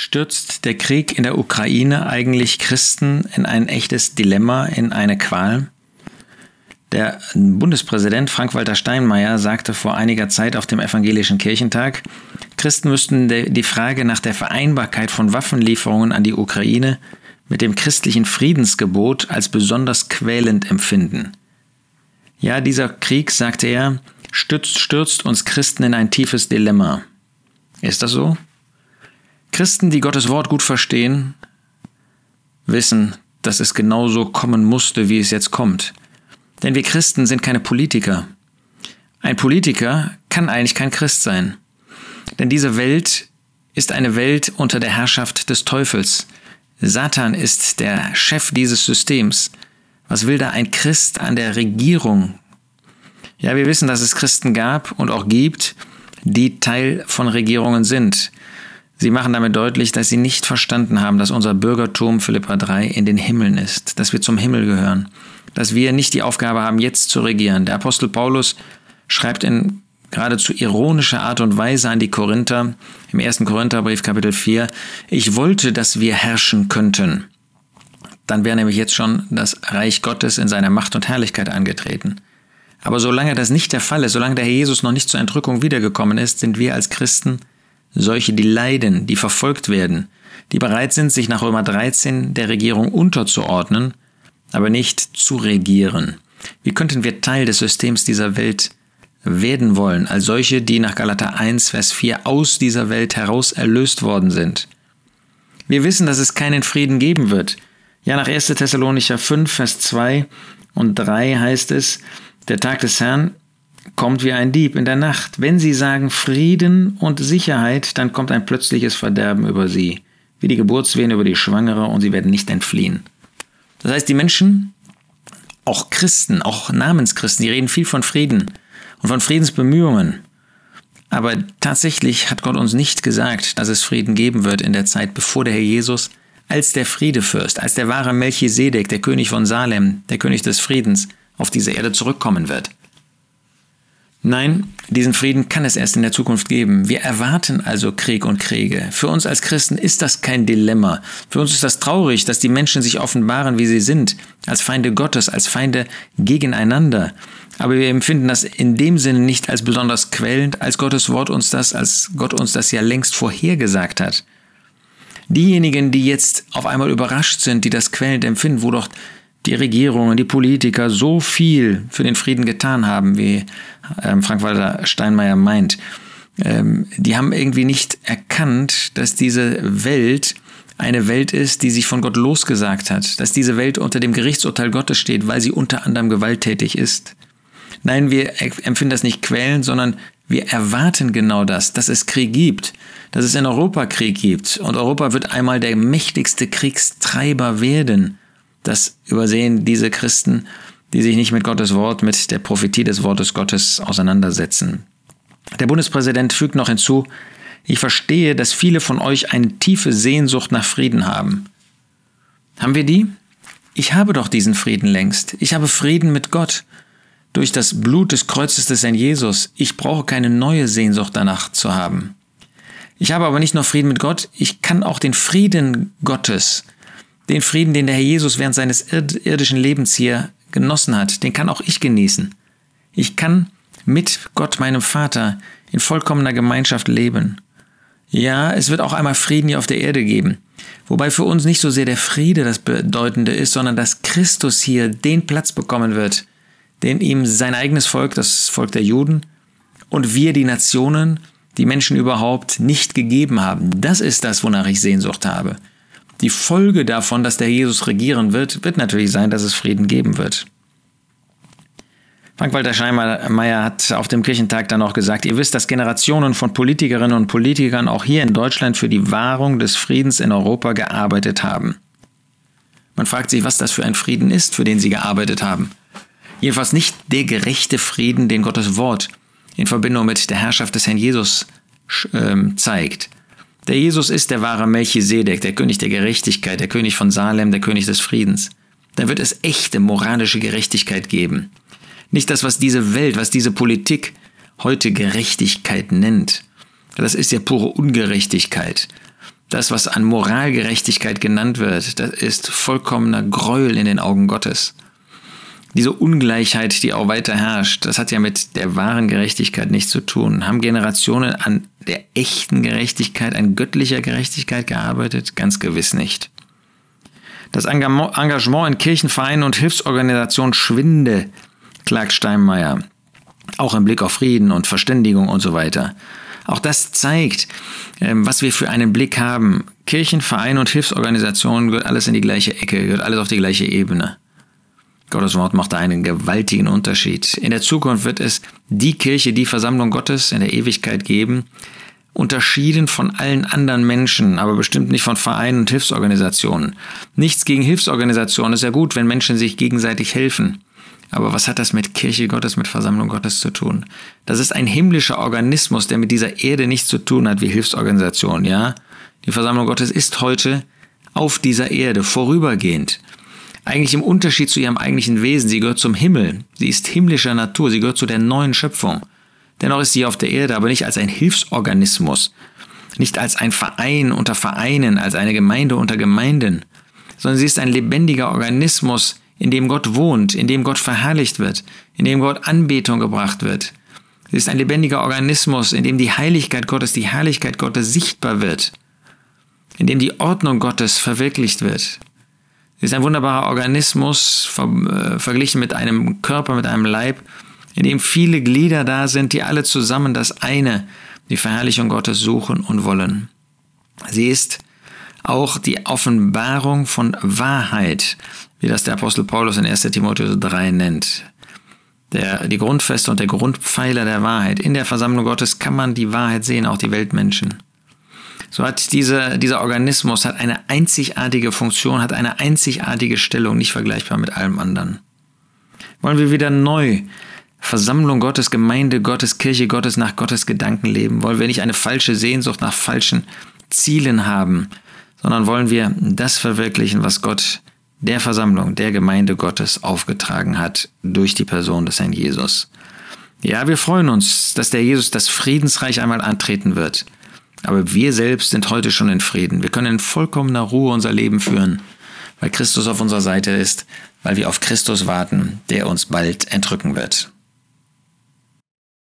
Stürzt der Krieg in der Ukraine eigentlich Christen in ein echtes Dilemma, in eine Qual? Der Bundespräsident Frank-Walter Steinmeier sagte vor einiger Zeit auf dem Evangelischen Kirchentag, Christen müssten die Frage nach der Vereinbarkeit von Waffenlieferungen an die Ukraine mit dem christlichen Friedensgebot als besonders quälend empfinden. Ja, dieser Krieg, sagte er, stürzt, stürzt uns Christen in ein tiefes Dilemma. Ist das so? Christen, die Gottes Wort gut verstehen, wissen, dass es genauso kommen musste, wie es jetzt kommt. Denn wir Christen sind keine Politiker. Ein Politiker kann eigentlich kein Christ sein. Denn diese Welt ist eine Welt unter der Herrschaft des Teufels. Satan ist der Chef dieses Systems. Was will da ein Christ an der Regierung? Ja, wir wissen, dass es Christen gab und auch gibt, die Teil von Regierungen sind. Sie machen damit deutlich, dass sie nicht verstanden haben, dass unser Bürgertum Philippa 3 in den Himmeln ist, dass wir zum Himmel gehören, dass wir nicht die Aufgabe haben, jetzt zu regieren. Der Apostel Paulus schreibt in geradezu ironischer Art und Weise an die Korinther im ersten Korintherbrief Kapitel 4, ich wollte, dass wir herrschen könnten. Dann wäre nämlich jetzt schon das Reich Gottes in seiner Macht und Herrlichkeit angetreten. Aber solange das nicht der Fall ist, solange der Herr Jesus noch nicht zur Entrückung wiedergekommen ist, sind wir als Christen solche, die leiden, die verfolgt werden, die bereit sind, sich nach Römer 13 der Regierung unterzuordnen, aber nicht zu regieren. Wie könnten wir Teil des Systems dieser Welt werden wollen, als solche, die nach Galater 1, Vers 4 aus dieser Welt heraus erlöst worden sind? Wir wissen, dass es keinen Frieden geben wird. Ja, nach 1. Thessalonicher 5, Vers 2 und 3 heißt es, der Tag des Herrn kommt wie ein Dieb in der Nacht. Wenn sie sagen Frieden und Sicherheit, dann kommt ein plötzliches Verderben über sie, wie die Geburtswehen über die Schwangere, und sie werden nicht entfliehen. Das heißt, die Menschen, auch Christen, auch Namenschristen, die reden viel von Frieden und von Friedensbemühungen. Aber tatsächlich hat Gott uns nicht gesagt, dass es Frieden geben wird in der Zeit, bevor der Herr Jesus als der Friedefürst, als der wahre Melchisedek, der König von Salem, der König des Friedens, auf diese Erde zurückkommen wird. Nein, diesen Frieden kann es erst in der Zukunft geben. Wir erwarten also Krieg und Kriege. Für uns als Christen ist das kein Dilemma. Für uns ist das traurig, dass die Menschen sich offenbaren, wie sie sind, als Feinde Gottes, als Feinde gegeneinander. Aber wir empfinden das in dem Sinne nicht als besonders quälend, als Gottes Wort uns das, als Gott uns das ja längst vorhergesagt hat. Diejenigen, die jetzt auf einmal überrascht sind, die das quälend empfinden, wo doch die Regierungen, die Politiker so viel für den Frieden getan haben, wie ähm, Frank-Walter Steinmeier meint, ähm, die haben irgendwie nicht erkannt, dass diese Welt eine Welt ist, die sich von Gott losgesagt hat, dass diese Welt unter dem Gerichtsurteil Gottes steht, weil sie unter anderem gewalttätig ist. Nein, wir empfinden das nicht quälend, sondern wir erwarten genau das, dass es Krieg gibt, dass es in Europa Krieg gibt und Europa wird einmal der mächtigste Kriegstreiber werden. Das übersehen diese Christen, die sich nicht mit Gottes Wort, mit der Prophetie des Wortes Gottes auseinandersetzen. Der Bundespräsident fügt noch hinzu, ich verstehe, dass viele von euch eine tiefe Sehnsucht nach Frieden haben. Haben wir die? Ich habe doch diesen Frieden längst. Ich habe Frieden mit Gott. Durch das Blut des Kreuzes des Herrn Jesus. Ich brauche keine neue Sehnsucht danach zu haben. Ich habe aber nicht nur Frieden mit Gott, ich kann auch den Frieden Gottes den Frieden, den der Herr Jesus während seines irdischen Lebens hier genossen hat, den kann auch ich genießen. Ich kann mit Gott, meinem Vater, in vollkommener Gemeinschaft leben. Ja, es wird auch einmal Frieden hier auf der Erde geben. Wobei für uns nicht so sehr der Friede das Bedeutende ist, sondern dass Christus hier den Platz bekommen wird, den ihm sein eigenes Volk, das Volk der Juden, und wir, die Nationen, die Menschen überhaupt nicht gegeben haben. Das ist das, wonach ich Sehnsucht habe. Die Folge davon, dass der Jesus regieren wird, wird natürlich sein, dass es Frieden geben wird. Frank-Walter Scheinmeier hat auf dem Kirchentag dann auch gesagt, ihr wisst, dass Generationen von Politikerinnen und Politikern auch hier in Deutschland für die Wahrung des Friedens in Europa gearbeitet haben. Man fragt sich, was das für ein Frieden ist, für den sie gearbeitet haben. Jedenfalls nicht der gerechte Frieden, den Gottes Wort in Verbindung mit der Herrschaft des Herrn Jesus äh, zeigt. Der Jesus ist der wahre Melchisedek, der König der Gerechtigkeit, der König von Salem, der König des Friedens. Dann wird es echte moralische Gerechtigkeit geben. Nicht das, was diese Welt, was diese Politik heute Gerechtigkeit nennt. Das ist ja pure Ungerechtigkeit. Das, was an Moralgerechtigkeit genannt wird, das ist vollkommener Gräuel in den Augen Gottes. Diese Ungleichheit, die auch weiter herrscht, das hat ja mit der wahren Gerechtigkeit nichts zu tun. Haben Generationen an der echten Gerechtigkeit, an göttlicher Gerechtigkeit gearbeitet? Ganz gewiss nicht. Das Engagement in Kirchenvereinen und Hilfsorganisationen schwinde, klagt Steinmeier. Auch im Blick auf Frieden und Verständigung und so weiter. Auch das zeigt, ähm, was wir für einen Blick haben. Kirchen, Vereine und Hilfsorganisationen gehört alles in die gleiche Ecke, gehört alles auf die gleiche Ebene. Gottes Wort macht einen gewaltigen Unterschied. In der Zukunft wird es die Kirche, die Versammlung Gottes in der Ewigkeit geben, unterschieden von allen anderen Menschen, aber bestimmt nicht von Vereinen und Hilfsorganisationen. Nichts gegen Hilfsorganisationen ist ja gut, wenn Menschen sich gegenseitig helfen. Aber was hat das mit Kirche Gottes, mit Versammlung Gottes zu tun? Das ist ein himmlischer Organismus, der mit dieser Erde nichts zu tun hat wie Hilfsorganisation, ja? Die Versammlung Gottes ist heute auf dieser Erde vorübergehend. Eigentlich im Unterschied zu ihrem eigentlichen Wesen. Sie gehört zum Himmel. Sie ist himmlischer Natur. Sie gehört zu der neuen Schöpfung. Dennoch ist sie auf der Erde, aber nicht als ein Hilfsorganismus, nicht als ein Verein unter Vereinen, als eine Gemeinde unter Gemeinden, sondern sie ist ein lebendiger Organismus, in dem Gott wohnt, in dem Gott verherrlicht wird, in dem Gott Anbetung gebracht wird. Sie ist ein lebendiger Organismus, in dem die Heiligkeit Gottes, die Herrlichkeit Gottes sichtbar wird, in dem die Ordnung Gottes verwirklicht wird. Ist ein wunderbarer Organismus, ver äh, verglichen mit einem Körper, mit einem Leib, in dem viele Glieder da sind, die alle zusammen das eine, die Verherrlichung Gottes suchen und wollen. Sie ist auch die Offenbarung von Wahrheit, wie das der Apostel Paulus in 1 Timotheus 3 nennt. Der, die Grundfeste und der Grundpfeiler der Wahrheit. In der Versammlung Gottes kann man die Wahrheit sehen, auch die Weltmenschen. So hat diese, dieser Organismus hat eine einzigartige Funktion, hat eine einzigartige Stellung, nicht vergleichbar mit allem anderen. Wollen wir wieder neu Versammlung Gottes, Gemeinde Gottes, Kirche Gottes nach Gottes Gedanken leben? Wollen wir nicht eine falsche Sehnsucht nach falschen Zielen haben, sondern wollen wir das verwirklichen, was Gott der Versammlung, der Gemeinde Gottes aufgetragen hat durch die Person des Herrn Jesus. Ja, wir freuen uns, dass der Jesus das Friedensreich einmal antreten wird. Aber wir selbst sind heute schon in Frieden. Wir können in vollkommener Ruhe unser Leben führen, weil Christus auf unserer Seite ist, weil wir auf Christus warten, der uns bald entrücken wird.